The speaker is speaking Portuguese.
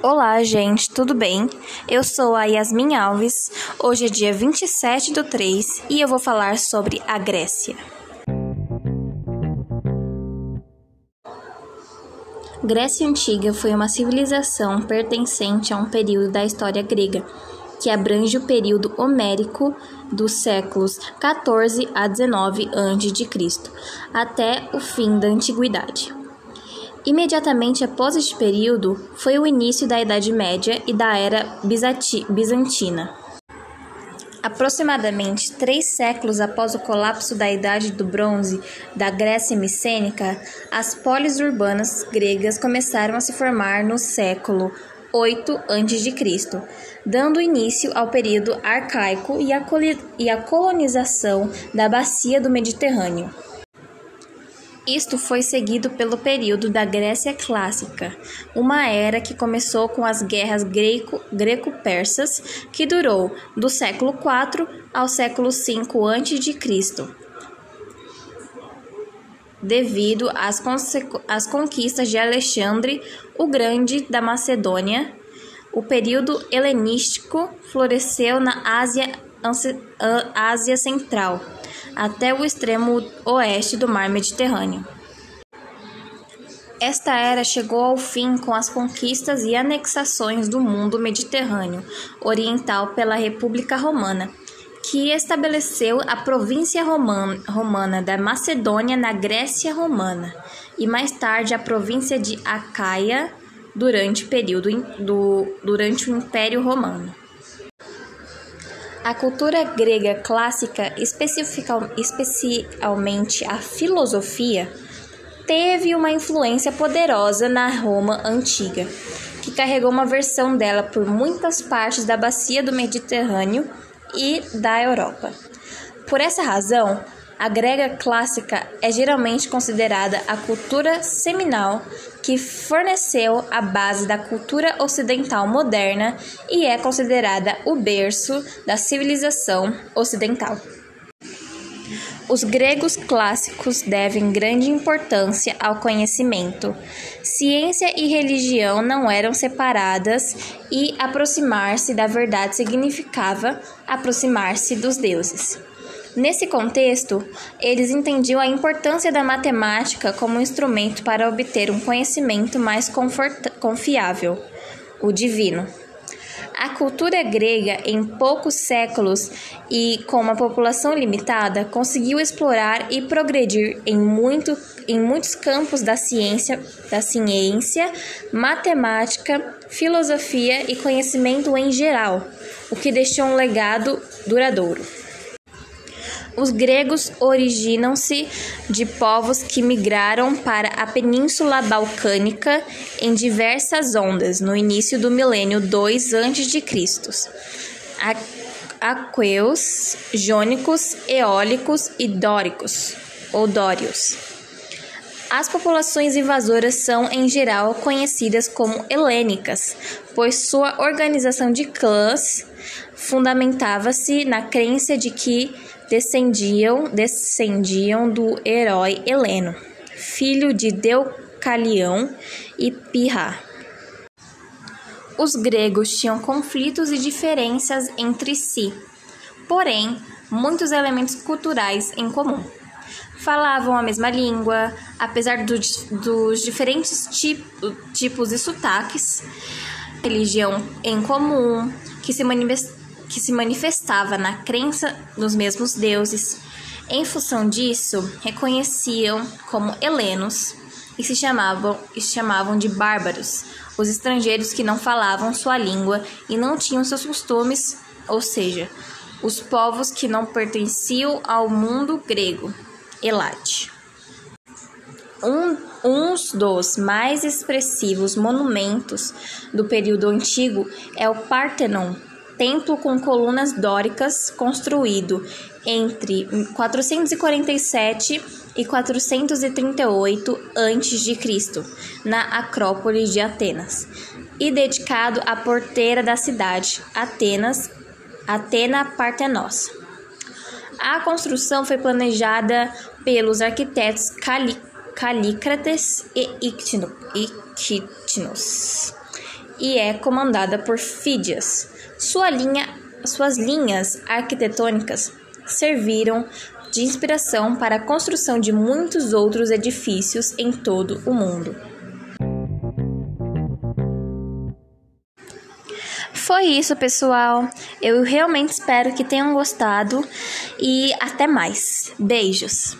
Olá, gente, tudo bem? Eu sou a Yasmin Alves. Hoje é dia 27 do 3 e eu vou falar sobre a Grécia. Grécia Antiga foi uma civilização pertencente a um período da história grega que abrange o período homérico dos séculos 14 a 19 a.C., até o fim da Antiguidade. Imediatamente após este período foi o início da Idade Média e da Era Bizantina. Aproximadamente três séculos após o colapso da Idade do Bronze da Grécia Micênica, as polis urbanas gregas começaram a se formar no século 8 a.C., dando início ao período arcaico e a colonização da bacia do Mediterrâneo. Isto foi seguido pelo período da Grécia Clássica, uma era que começou com as guerras greco-persas, que durou do século IV ao século V a.C., devido às, às conquistas de Alexandre o Grande da Macedônia. O período helenístico floresceu na Ásia, Ásia Central até o extremo oeste do mar Mediterrâneo. Esta era chegou ao fim com as conquistas e anexações do mundo mediterrâneo oriental pela República Romana, que estabeleceu a província romana da Macedônia na Grécia Romana e mais tarde a província de Acaia durante, período do, durante o Império Romano. A cultura grega clássica, especialmente a filosofia, teve uma influência poderosa na Roma antiga, que carregou uma versão dela por muitas partes da bacia do Mediterrâneo e da Europa. Por essa razão, a grega clássica é geralmente considerada a cultura seminal que forneceu a base da cultura ocidental moderna e é considerada o berço da civilização ocidental. Os gregos clássicos devem grande importância ao conhecimento. Ciência e religião não eram separadas e aproximar-se da verdade significava aproximar-se dos deuses. Nesse contexto, eles entendiam a importância da matemática como instrumento para obter um conhecimento mais confiável, o divino. A cultura grega, em poucos séculos e com uma população limitada, conseguiu explorar e progredir em, muito, em muitos campos da ciência, da ciência, matemática, filosofia e conhecimento em geral, o que deixou um legado duradouro. Os gregos originam-se de povos que migraram para a Península Balcânica em diversas ondas no início do milênio 2 a.C. Aqueus, jônicos, eólicos e dóricos ou dórios. As populações invasoras são, em geral, conhecidas como helênicas, pois sua organização de clãs fundamentava-se na crença de que descendiam, descendiam do herói Heleno, filho de Deucalião e Pirra. Os gregos tinham conflitos e diferenças entre si, porém, muitos elementos culturais em comum. Falavam a mesma língua, apesar do, dos diferentes tipo, tipos e sotaques, religião em comum, que se que se manifestava na crença nos mesmos deuses. Em função disso, reconheciam como helenos e se chamavam, e se chamavam de bárbaros, os estrangeiros que não falavam sua língua e não tinham seus costumes, ou seja, os povos que não pertenciam ao mundo grego, Elate. Um, uns dos mais expressivos monumentos do período antigo é o Partenon, templo com colunas dóricas construído entre 447 e 438 a.C., na Acrópole de Atenas, e dedicado à porteira da cidade, Atenas, Atena Partenos. A construção foi planejada pelos arquitetos Cali Calícrates e Ictinos e é comandada por Fídias. Sua linha, suas linhas arquitetônicas serviram de inspiração para a construção de muitos outros edifícios em todo o mundo. Foi isso, pessoal. Eu realmente espero que tenham gostado e até mais. Beijos.